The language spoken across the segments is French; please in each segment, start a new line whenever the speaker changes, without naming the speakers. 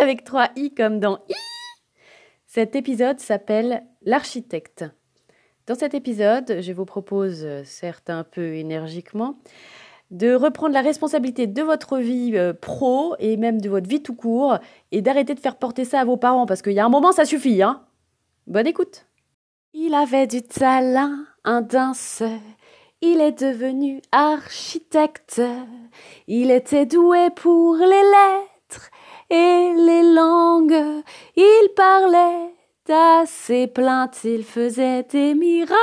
Avec 3 i comme dans i. Cet épisode s'appelle L'architecte. Dans cet épisode, je vous propose, certes un peu énergiquement, de reprendre la responsabilité de votre vie euh, pro et même de votre vie tout court et d'arrêter de faire porter ça à vos parents parce qu'il y a un moment, ça suffit. Hein Bonne écoute. Il avait du talent, un danseur il est devenu architecte. Il était doué pour les lettres et les langues. Il parlait à ses plaintes. Il faisait des miracles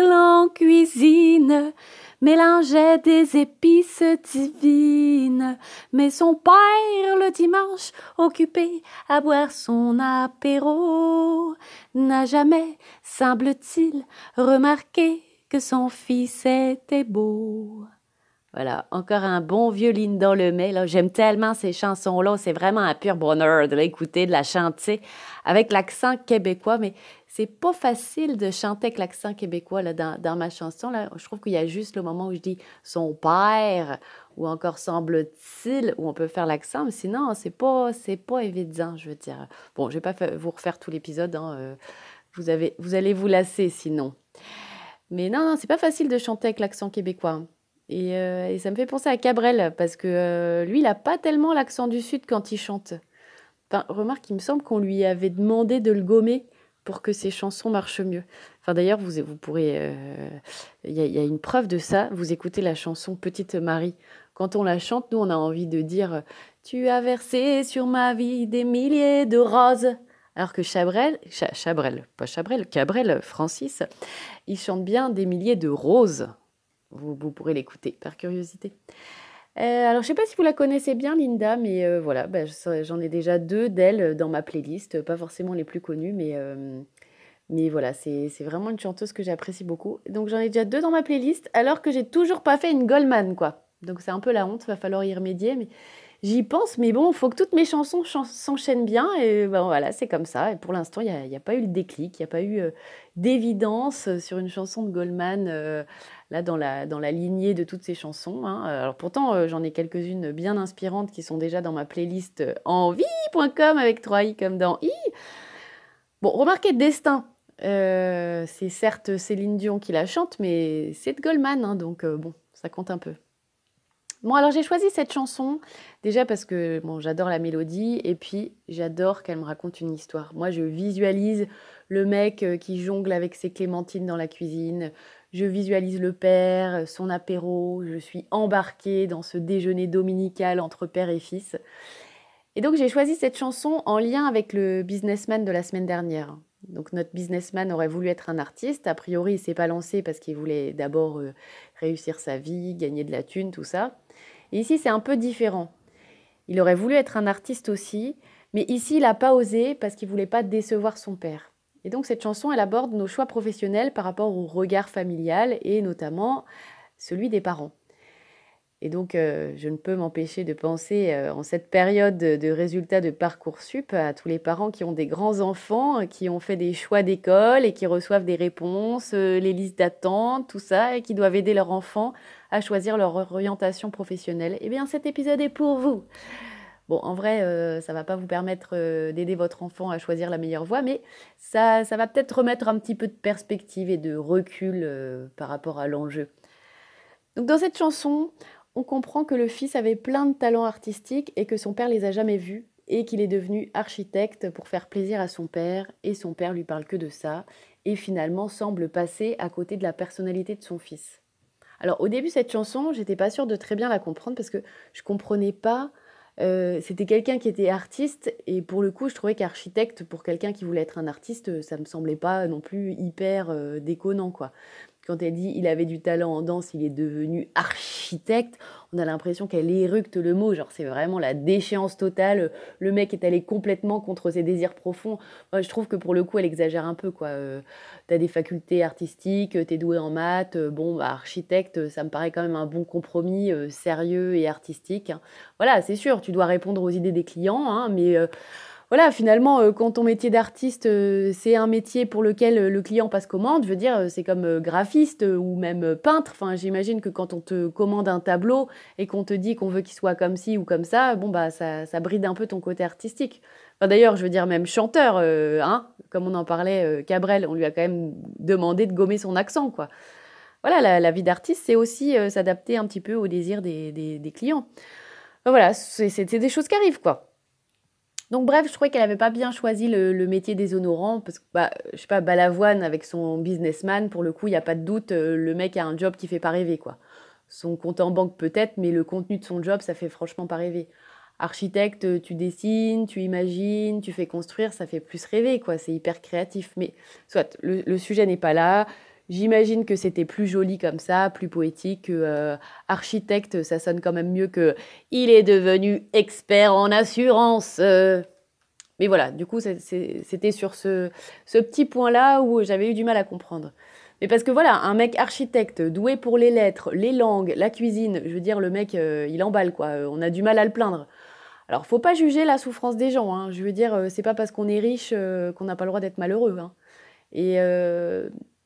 en cuisine mélangeait des épices divines. Mais son père, le dimanche, occupé à boire son apéro, n'a jamais, semble-t-il, remarqué son fils était beau. Voilà, encore un bon violine dans le mai. J'aime tellement ces chansons-là. C'est vraiment un pur bonheur de l'écouter, de la chanter avec l'accent québécois. Mais c'est pas facile de chanter avec l'accent québécois là, dans, dans, ma chanson. Là. Je trouve qu'il y a juste le moment où je dis son père ou encore semble-t-il où on peut faire l'accent. Mais sinon, c'est pas, c'est pas évident, je veux dire. Bon, je vais pas vous refaire tout l'épisode. Hein. Euh, vous, avez, vous allez vous lasser sinon. Mais non, non, c'est pas facile de chanter avec l'accent québécois. Et, euh, et, ça me fait penser à Cabrel, parce que euh, lui, il n'a pas tellement l'accent du Sud quand il chante. Enfin, remarque, il me semble qu'on lui avait demandé de le gommer pour que ses chansons marchent mieux. Enfin, d'ailleurs, vous, vous pourrez. Euh, il y, a une preuve de ça. Vous écoutez la chanson Petite Marie. Quand on la chante, nous, on a envie de dire Tu as versé sur ma vie des milliers de roses. Alors que Chabrel, Chabrel, pas Chabrel, Cabrel, Francis, il chante bien des milliers de roses. Vous, pourrez l'écouter par curiosité. Euh, alors, je ne sais pas si vous la connaissez bien, Linda, mais euh, voilà, bah, j'en ai déjà deux d'elle dans ma playlist. Pas forcément les plus connues, mais, euh, mais voilà, c'est vraiment une chanteuse que j'apprécie beaucoup. Donc, j'en ai déjà deux dans ma playlist, alors que j'ai toujours pas fait une Goldman, quoi. Donc, c'est un peu la honte, va falloir y remédier. Mais j'y pense, mais bon, il faut que toutes mes chansons s'enchaînent bien. Et ben voilà, c'est comme ça. Et pour l'instant, il n'y a, a, pas eu le déclic, il n'y a pas eu euh, d'évidence sur une chanson de Goldman, euh, là, dans la, dans la lignée de toutes ces chansons. Hein. Alors pourtant, euh, j'en ai quelques-unes bien inspirantes qui sont déjà dans ma playlist envie.com avec 3 i comme dans i. Bon, remarquez Destin. c'est certes Céline Dion qui la chante, mais c'est de Goldman, hein, donc bon, ça compte un peu. Bon, alors j'ai choisi cette chanson déjà parce que j'adore la mélodie et puis j'adore qu'elle me raconte une histoire. Moi, je visualise le mec euh, qui jongle avec ses clémentines dans la cuisine. Je visualise le père, son apéro. Je suis embarquée dans ce déjeuner dominical entre père et fils. Et donc j'ai choisi cette chanson en lien avec le businessman de la semaine dernière. Donc notre businessman aurait voulu être un artiste. A priori, il s'est pas lancé parce qu'il voulait d'abord euh, réussir sa vie, gagner de la thune, tout ça. Ici, c'est un peu différent. Il aurait voulu être un artiste aussi, mais ici, il n'a pas osé parce qu'il voulait pas décevoir son père. Et donc, cette chanson, elle aborde nos choix professionnels par rapport au regard familial et notamment celui des parents. Et donc, euh, je ne peux m'empêcher de penser euh, en cette période de, résultats de Parcoursup à tous les parents qui ont des grands-enfants, qui ont fait des choix d'école et qui reçoivent des réponses, euh, les listes d'attente, tout ça, et qui doivent aider leur enfant à choisir leur orientation professionnelle. Eh bien, cet épisode est pour vous. Bon, en vrai, ça ne va pas vous permettre d'aider votre enfant à choisir la meilleure voie, mais ça, va peut-être remettre un petit peu de perspective et de recul par rapport à l'enjeu. Donc dans cette chanson, on comprend que le fils avait plein de talents artistiques et que son père les a jamais vus et qu'il est devenu architecte pour faire plaisir à son père et son père lui parle que de ça et finalement semble passer à côté de la personnalité de son fils. Alors au début cette chanson, j'étais pas sûre de très bien la comprendre parce que je comprenais pas euh, c'était quelqu'un qui était artiste et pour le coup je trouvais qu'architecte pour quelqu'un qui voulait être un artiste ça me semblait pas non plus hyper euh, déconnant quoi quand elle dit il avait du talent en danse, il est devenu architecte, on a l'impression qu'elle éructe le mot. Genre, c'est vraiment la déchéance totale. Le mec est allé complètement contre ses désirs profonds. Moi, je trouve que pour le coup, elle exagère un peu, quoi. Euh, t'as des facultés artistiques, t'es doué en maths. Euh, bon, bah, architecte, ça me paraît quand même un bon compromis euh, sérieux et artistique. Voilà, c'est sûr, tu dois répondre aux idées des clients, hein, mais voilà, finalement, euh, quand ton métier d'artiste, euh, c'est un métier pour lequel euh, le client passe commande, je veux dire, c'est comme graphiste ou même peintre. Enfin, j'imagine que quand on te commande un tableau et qu'on te dit qu'on veut qu'il soit comme ci ou comme ça, bon, bah, ça, ça bride un peu ton côté artistique. Enfin, D'ailleurs, je veux dire, même chanteur, hein, comme on en parlait, Cabrel, on lui a quand même demandé de gommer son accent, quoi. Voilà, la, vie d'artiste, c'est aussi s'adapter un petit peu aux désirs des, des clients. voilà, c'est des choses qui arrivent, quoi. Donc bref, je trouvais qu'elle n'avait pas bien choisi le, métier des honorants, parce que, bah, je sais pas, Balavoine avec son businessman, pour le coup, il n'y a pas de doute, euh, le mec a un job qui fait pas rêver, quoi. Son compte en banque peut-être, mais le contenu de son job, ça fait franchement pas rêver. Architecte, tu dessines, tu imagines, tu fais construire, ça fait plus rêver, quoi. C'est hyper créatif. Mais soit, le, sujet n'est pas là. J'imagine que c'était plus joli comme ça, plus poétique que euh, architecte, ça sonne quand même mieux que il est devenu expert en assurance. Mais voilà, du coup, c'était sur ce, petit point-là où j'avais eu du mal à comprendre. Mais parce que voilà, un mec architecte, doué pour les lettres, les langues, la cuisine, je veux dire, le mec, euh, il emballe, quoi. On a du mal à le plaindre. Alors, faut pas juger la souffrance des gens. Hein. Je veux dire, euh, c'est pas parce qu'on est riche qu'on n'a pas le droit d'être malheureux. Hein. Et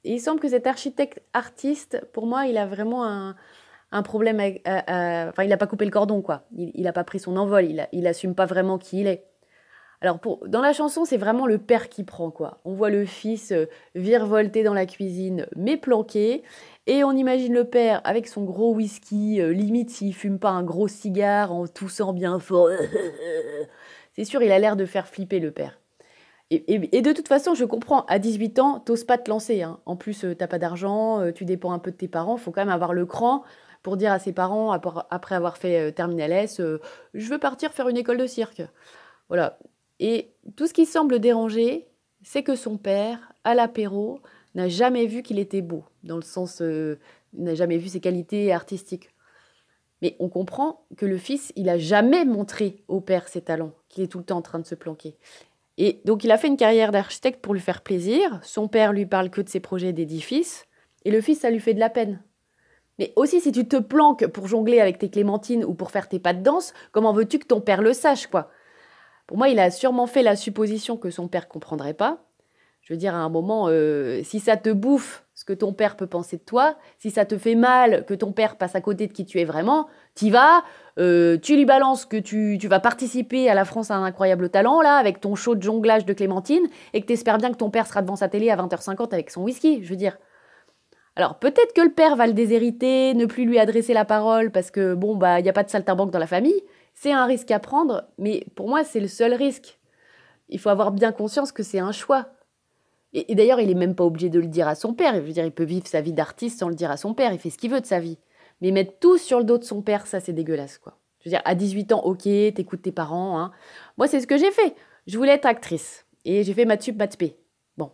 il semble que cet architecte artiste, pour moi, il a vraiment un, problème avec, enfin, il n'a pas coupé le cordon, quoi. Il n'a pas pris son envol, il, a, il assume pas vraiment qui il est. Alors, dans la chanson, c'est vraiment le père qui prend, quoi. On voit le fils euh, virevolter dans la cuisine, mais planqué. Et on imagine le père avec son gros whisky, euh, limite s'il fume pas un gros cigare en toussant bien fort. c'est sûr, il a l'air de faire flipper le père. Et, de toute façon, je comprends, à 18 ans, t'oses pas te lancer. Hein. En plus, euh, t'as pas d'argent, euh, tu dépends un peu de tes parents, faut quand même avoir le cran pour dire à ses parents, après avoir fait euh, Terminal S, je veux partir faire une école de cirque. Voilà. Et tout ce qui semble déranger, c'est que son père, à l'apéro, n'a jamais vu qu'il était beau, dans le sens, n'a jamais vu ses qualités artistiques. Mais on comprend que le fils, il a jamais montré au père ses talents, qu'il est tout le temps en train de se planquer. Et donc il a fait une carrière d'architecte pour lui faire plaisir. Son père lui parle que de ses projets d'édifice. Et le fils, ça lui fait de la peine. Mais aussi, si tu te planques pour jongler avec tes clémentines ou pour faire tes pas de danse, comment veux-tu que ton père le sache, quoi? Pour moi, il a sûrement fait la supposition que son père comprendrait pas. Je veux dire, à un moment, euh, si ça te bouffe ce que ton père peut penser de toi, si ça te fait mal que ton père passe à côté de qui tu es vraiment, t'y vas, euh, tu lui balances que tu, tu, vas participer à la France à un incroyable talent, là, avec ton show de jonglage de Clémentine, et que t'espères bien que ton père sera devant sa télé à 20h50 avec son whisky, je veux dire. Alors peut-être que le père va le déshériter, ne plus lui adresser la parole parce que bon bah il n'y a pas de saltimbanque dans la famille, c'est un risque à prendre, mais pour moi c'est le seul risque. Il faut avoir bien conscience que c'est un choix. Et, d'ailleurs, il est même pas obligé de le dire à son père. Je veux dire, il peut vivre sa vie d'artiste sans le dire à son père. Il fait ce qu'il veut de sa vie. Mais mettre tout sur le dos de son père, ça, c'est dégueulasse, quoi. Je veux dire, à 18 ans, ok, t'écoutes tes parents. Hein. Moi, c'est ce que j'ai fait. Je voulais être actrice. Et j'ai fait maths sup, maths Bon.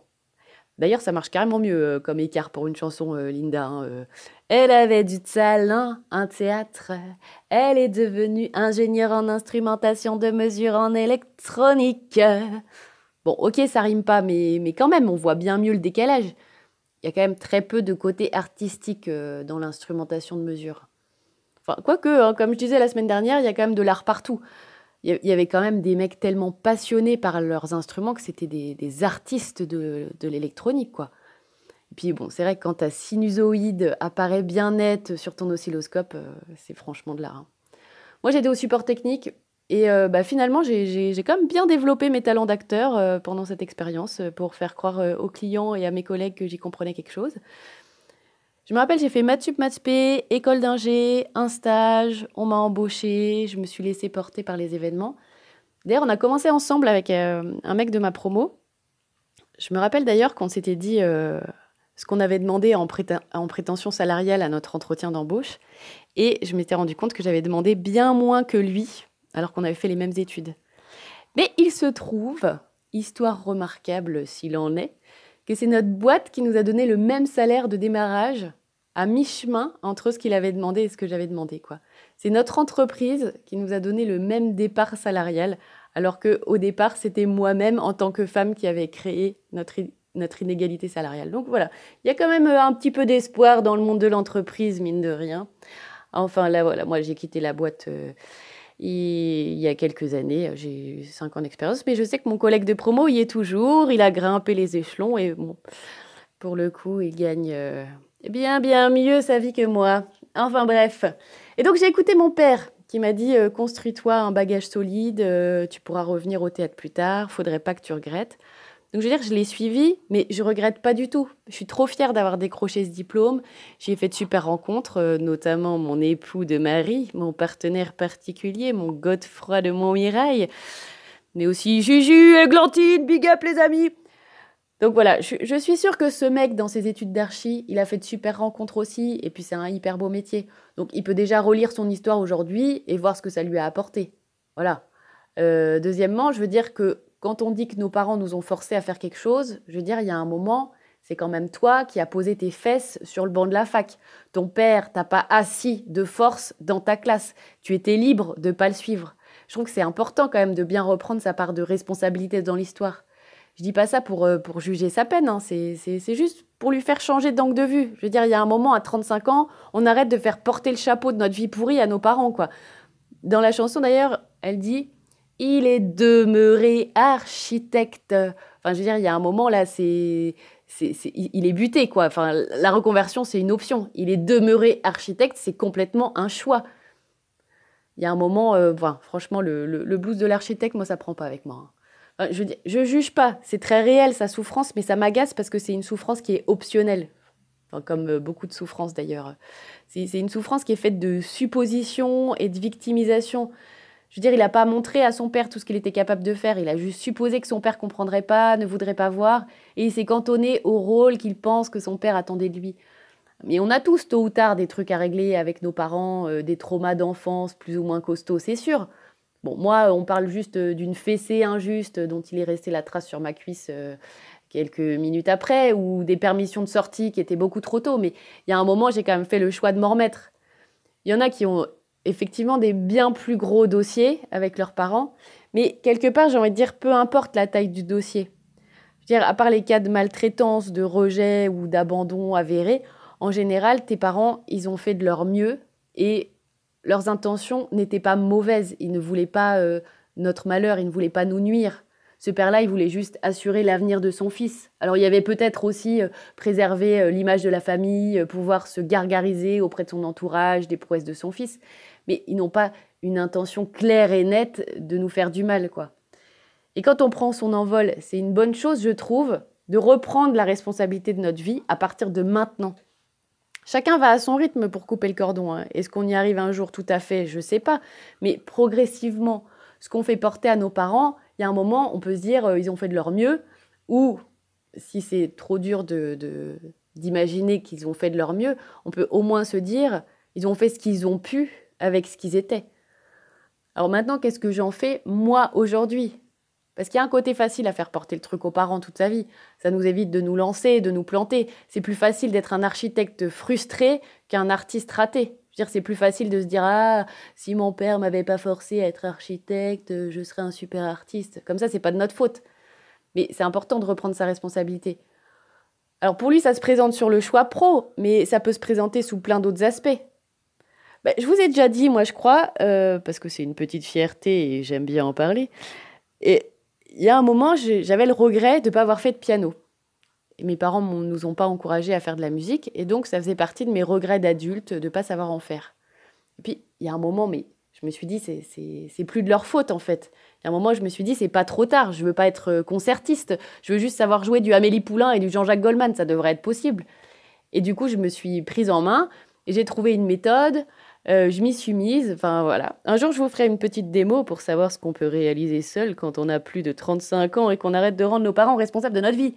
D'ailleurs, ça marche carrément mieux euh, comme écart pour une chanson, euh, Linda. Hein, euh. Elle avait du talent, un théâtre. Elle est devenue ingénieure en instrumentation de mesure en électronique. Bon, ok, ça rime pas, mais, mais quand même, on voit bien mieux le décalage. Il y a quand même très peu de côté artistique euh, dans l'instrumentation de mesure. Enfin, quoique, hein, comme je disais la semaine dernière, il y a quand même de l'art partout. Il y avait quand même des mecs tellement passionnés par leurs instruments que c'était des, artistes de, l'électronique, quoi. Et puis bon, c'est vrai que quand ta sinusoïde apparaît bien nette sur ton oscilloscope, euh, c'est franchement de l'art. Hein. Moi, j'étais au support technique. Et euh, bah, finalement, j'ai quand même bien développé mes talents d'acteur euh, pendant cette expérience euh, pour faire croire aux clients et à mes collègues que j'y comprenais quelque chose. Je me rappelle, j'ai fait maths sup, école d'ingé, un stage, on m'a embauché, je me suis laissée porter par les événements. D'ailleurs, on a commencé ensemble avec un mec de ma promo. Je me rappelle d'ailleurs qu'on s'était dit ce qu'on avait demandé en, prétention salariale à notre entretien d'embauche. Et je m'étais rendu compte que j'avais demandé bien moins que lui alors qu'on avait fait les mêmes études. Mais il se trouve, histoire remarquable s'il en est, que c'est notre boîte qui nous a donné le même salaire de démarrage à mi-chemin entre ce qu'il avait demandé et ce que j'avais demandé. quoi. C'est notre entreprise qui nous a donné le même départ salarial, alors qu'au départ, c'était moi-même en tant que femme qui avait créé notre, notre inégalité salariale. Donc voilà, il y a quand même euh, un petit peu d'espoir dans le monde de l'entreprise, mine de rien. Enfin là, voilà, moi j'ai quitté la boîte. Euh, il y a quelques années, j'ai eu 5 ans d'expérience, mais je sais que mon collègue de promo y est toujours, il a grimpé les échelons et bon, pour le coup, il gagne euh, bien, bien mieux sa vie que moi. Enfin bref. Et donc j'ai écouté mon père qui m'a dit euh, construis-toi un bagage solide, euh, tu pourras revenir au théâtre plus tard, faudrait pas que tu regrettes. Donc je veux dire, je l'ai suivi, mais je regrette pas du tout. Je suis trop fière d'avoir décroché ce diplôme. J'ai fait de super rencontres, euh, notamment mon époux de mari, mon partenaire particulier, mon Godefroy de Montmirail, mais aussi Juju, Glantine, big up les amis. Donc voilà, je, suis sûre que ce mec, dans ses études d'archi, il a fait de super rencontres aussi, et puis c'est un hyper beau métier. Donc il peut déjà relire son histoire aujourd'hui et voir ce que ça lui a apporté. Voilà. Euh, deuxièmement, je veux dire que quand on dit que nos parents nous ont forcés à faire quelque chose, je veux dire, il y a un moment, c'est quand même toi qui as posé tes fesses sur le banc de la fac. Ton père t'a pas assis de force dans ta classe. Tu étais libre de pas le suivre. Je trouve que c'est important quand même de bien reprendre sa part de responsabilité dans l'histoire. Je dis pas ça pour, euh, pour juger sa peine, hein. c'est juste pour lui faire changer d'angle de vue. Je veux dire, il y a un moment, à 35 ans, on arrête de faire porter le chapeau de notre vie pourrie à nos parents, quoi. Dans la chanson, d'ailleurs, elle dit « Il est demeuré architecte ». Enfin, je veux dire, il y a un moment, là, c'est... il est buté, quoi. Enfin, la reconversion, c'est une option. Il est demeuré architecte, c'est complètement un choix. Il y a un moment, euh, franchement, le, le, blues de l'architecte, moi, ça prend pas avec moi. Hein je, je juge pas, c'est très réel sa souffrance, mais ça m'agace parce que c'est une souffrance qui est optionnelle. comme euh, beaucoup de souffrances d'ailleurs. C'est une souffrance qui est faite de suppositions et de victimisation. Je veux dire, il n'a pas montré à son père tout ce qu'il était capable de faire. Il a juste supposé que son père comprendrait pas, ne voudrait pas voir, et il s'est cantonné au rôle qu'il pense que son père attendait de lui. Mais on a tous tôt ou tard des trucs à régler avec nos parents, euh, des traumas d'enfance plus ou moins costauds, c'est sûr. Bon, moi, on parle juste euh, d'une fessée injuste dont il est resté la trace sur ma cuisse euh, quelques minutes après, ou des permissions de sortie qui étaient beaucoup trop tôt. Mais il y a un moment, j'ai quand même fait le choix de m'en remettre. Il y en a qui ont effectivement des bien plus gros dossiers avec leurs parents, mais quelque part, j'ai envie de dire, peu importe la taille du dossier. Je veux dire, à part les cas de maltraitance, de rejet ou d'abandon avéré, en général, tes parents, ils ont fait de leur mieux et leurs intentions n'étaient pas mauvaises. Ils ne voulaient pas euh, notre malheur, ils ne voulaient pas nous nuire. Ce père-là, il voulait juste assurer l'avenir de son fils. Alors il y avait peut-être aussi euh, préserver euh, l'image de la famille, pouvoir se gargariser auprès de son entourage des prouesses de son fils. Mais ils n'ont pas une intention claire et nette de nous faire du mal, quoi. Et quand on prend son envol, c'est une bonne chose, je trouve, de reprendre la responsabilité de notre vie à partir de maintenant. Chacun va à son rythme pour couper le cordon. Hein. Est-ce qu'on y arrive un jour tout à fait? Je ne sais pas. Mais progressivement, ce qu'on fait porter à nos parents, il y a un moment, on peut se dire, euh, ils ont fait de leur mieux. Ou, si c'est trop dur d'imaginer qu'ils ont fait de leur mieux, on peut au moins se dire, ils ont fait ce qu'ils ont pu avec ce qu'ils étaient. Alors maintenant, qu'est-ce que j'en fais moi aujourd'hui? Parce qu'il y a un côté facile à faire porter le truc aux parents toute sa vie. Ça nous évite de nous lancer, de nous planter. C'est plus facile d'être un architecte frustré qu'un artiste raté. Dire, c'est plus facile de se dire Ah, si mon père m'avait pas forcé à être architecte, je serais un super artiste. Comme ça, c'est pas de notre faute. Mais c'est important de reprendre sa responsabilité. Alors pour lui, ça se présente sur le choix pro, mais ça peut se présenter sous plein d'autres aspects. Ben, je vous ai déjà dit, moi je crois, euh, parce que c'est une petite fierté et j'aime bien en parler. Et il y a un moment, j'avais le regret de ne pas avoir fait de piano. mes parents ne nous ont pas encouragés à faire de la musique, et donc ça faisait partie de mes regrets d'adulte de ne pas savoir en faire. Et puis, il y a un moment, mais je me suis dit, c'est plus de leur faute en fait. Il y a un moment, je me suis dit, c'est pas trop tard, je veux pas être concertiste, je veux juste savoir jouer du Amélie Poulain et du Jean-Jacques Goldman, ça devrait être possible. Et du coup, je me suis prise en main et j'ai trouvé une méthode. Euh, je m'y suis mise. Enfin voilà. Un jour, je vous ferai une petite démo pour savoir ce qu'on peut réaliser seul quand on a plus de 35 ans et qu'on arrête de rendre nos parents responsables de notre vie.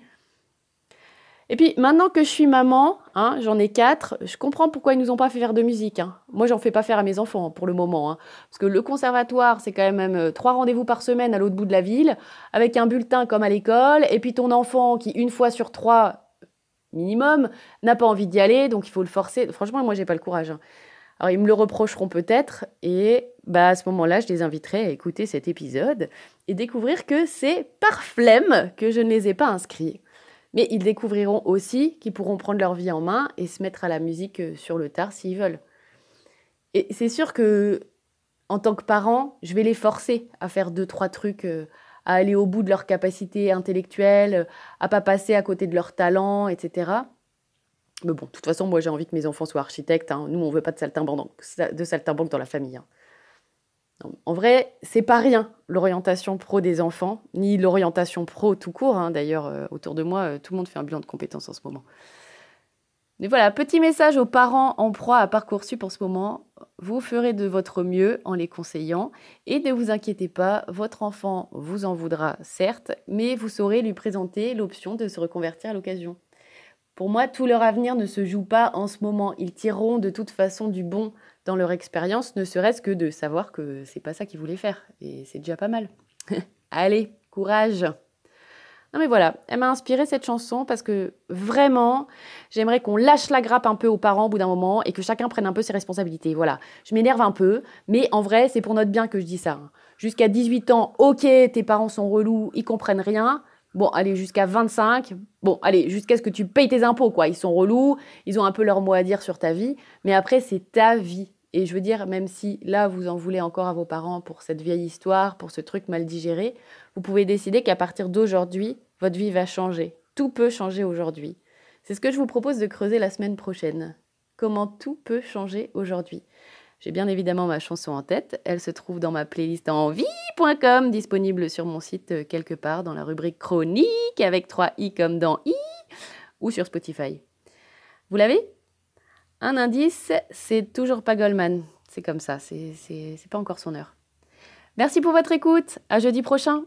Et puis maintenant que je suis maman, hein, j'en ai quatre, je comprends pourquoi ils nous ont pas fait faire de musique. Hein. Moi, j'en fais pas faire à mes enfants pour le moment, hein. parce que le conservatoire, c'est quand même euh, trois rendez-vous par semaine à l'autre bout de la ville, avec un bulletin comme à l'école, et puis ton enfant qui une fois sur trois minimum n'a pas envie d'y aller, donc il faut le forcer. Franchement, moi, j'ai pas le courage. Hein. Alors ils me le reprocheront peut-être, et bah à ce moment-là, je les inviterai à écouter cet épisode et découvrir que c'est par flemme que je ne les ai pas inscrits. Mais ils découvriront aussi qu'ils pourront prendre leur vie en main et se mettre à la musique euh, sur le tard s'ils veulent. Et c'est sûr que, en tant que parent, je vais les forcer à faire deux, trois trucs, euh, à aller au bout de leurs capacités intellectuelles, à pas passer à côté de leurs talents, etc. Mais bon, de toute façon, moi j'ai envie que mes enfants soient architectes. Hein. Nous, on veut pas de saltimbanque dans la famille. Hein. En vrai, c'est pas rien l'orientation pro des enfants, ni l'orientation pro tout court. Hein. D'ailleurs, euh, autour de moi, euh, tout le monde fait un bilan de compétences en ce moment. Mais voilà, petit message aux parents en proie à Parcoursup en ce moment. Vous ferez de votre mieux en les conseillant et ne vous inquiétez pas, votre enfant vous en voudra certes, mais vous saurez lui présenter l'option de se reconvertir à l'occasion. Pour moi, tout leur avenir ne se joue pas en ce moment. Ils tireront de toute façon du bon dans leur expérience, ne serait-ce que de savoir que c'est pas ça qu'ils voulaient faire. Et c'est déjà pas mal. Allez, courage non mais voilà, elle m'a inspiré cette chanson parce que vraiment, j'aimerais qu'on lâche la grappe un peu aux parents au bout d'un moment et que chacun prenne un peu ses responsabilités. Voilà, je m'énerve un peu, mais en vrai, c'est pour notre bien que je dis ça. Hein. Jusqu'à 18 ans, ok, tes parents sont relous, ils comprennent rien. Bon, allez, jusqu'à 25, bon, allez, jusqu'à ce que tu payes tes impôts, quoi. Ils sont relous, ils ont un peu leur mot à dire sur ta vie, mais après, c'est ta vie. Et je veux dire, même si là, vous en voulez encore à vos parents pour cette vieille histoire, pour ce truc mal digéré, vous pouvez décider qu'à partir d'aujourd'hui, votre vie va changer. Tout peut changer aujourd'hui. C'est ce que je vous propose de creuser la semaine prochaine. Comment tout peut changer aujourd'hui. J'ai bien évidemment ma chanson en tête. Elle se trouve dans ma playlist en vie.com, disponible sur mon site euh, quelque part dans la rubrique chronique avec 3 i comme dans i ou sur Spotify. Vous l'avez? Un indice, c'est toujours pas Goldman. C'est comme ça, c'est pas encore son heure. Merci pour votre écoute. À jeudi prochain.